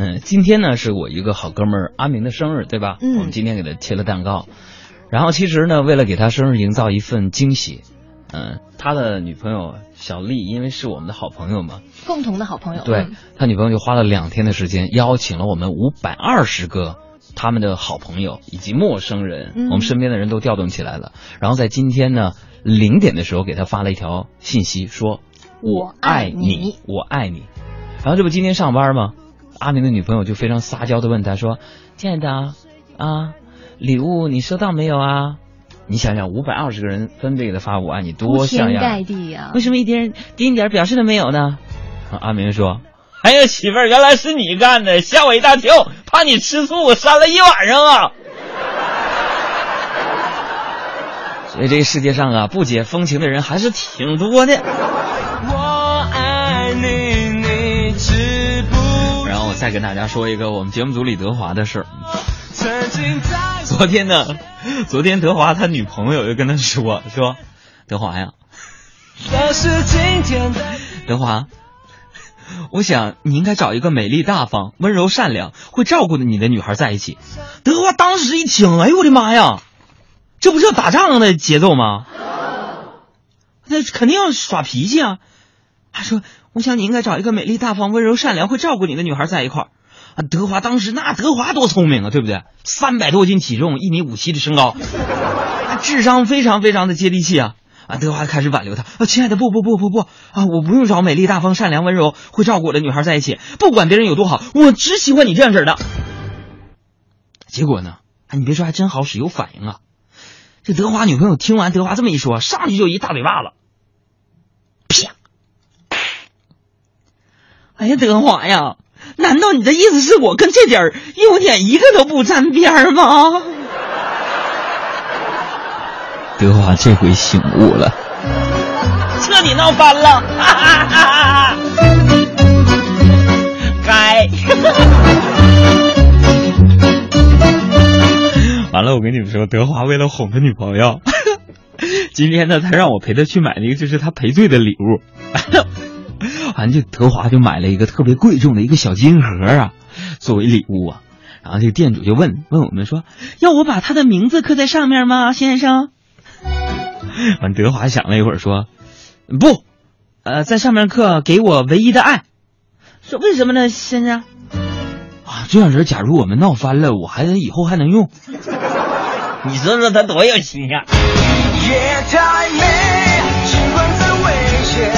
嗯，今天呢是我一个好哥们儿阿明的生日，对吧？嗯我们今天给他切了蛋糕，然后其实呢，为了给他生日营造一份惊喜，嗯，他的女朋友小丽，因为是我们的好朋友嘛，共同的好朋友。对嗯他女朋友就花了两天的时间，邀请了我们五百二十个他们的好朋友以及陌生人，嗯我们身边的人都调动起来了。然后在今天呢零点的时候，给他发了一条信息，说：“我爱爱你我爱你。”然后这不今天上班吗？阿明的女朋友就非常撒娇的问他说：“亲爱的啊啊，礼物你收到没有啊？”你想想，五百二十个人分别给他发“我爱你”，多像样！盖地啊为！什么一点丁点儿表示都没有呢？啊阿明说：“哎呀，媳妇儿，原来是你干的，吓我一大跳，怕你吃醋，我删了一晚上啊。”所以这个世界上啊，不解风情的人还是挺多的。再跟大家说一个我们节目组里德华的事儿。昨天呢，昨天德华他女朋友就跟他说说，德华呀，德华，我想你应该找一个美丽大方、温柔善良、会照顾你的女孩在一起。德华当时一听，哎呦我的妈呀，这不是要打仗的节奏吗？那肯定要耍脾气啊！他说：“我想你应该找一个美丽大方、温柔善良、会照顾你的女孩在一块儿。”啊，德华当时那德华多聪明啊，对不对？三百多斤体重，一米五七的身高，智商非常非常的接地气啊！啊，德华开始挽留他啊，亲爱的，不不不不不啊，我不用找美丽大方、善良、温柔、会照顾我的女孩在一起，不管别人有多好，我只喜欢你这样式的。结果呢，啊，你别说，还真好使，有反应啊！这德华女朋友听完德华这么一说，上去就一大嘴巴子，啪！哎呀，德华呀，难道你的意思是我跟这点儿优点一个都不沾边儿吗？德华这回醒悟了，彻底闹翻了，哈哈哈哈！该。完了，我跟你们说，德华为了哄他女朋友，今天呢，他让我陪他去买了一个就是他赔罪的礼物。完，这德华就买了一个特别贵重的一个小金盒啊，作为礼物啊。然后这个店主就问问我们说，要我把他的名字刻在上面吗，先生？完，德华想了一会儿说，不，呃，在上面刻“给我唯一的爱”。说为什么呢，先生？啊，这样人，假如我们闹翻了，我还能以后还能用。你说说他多有心呀、夜太美，尽管再危险，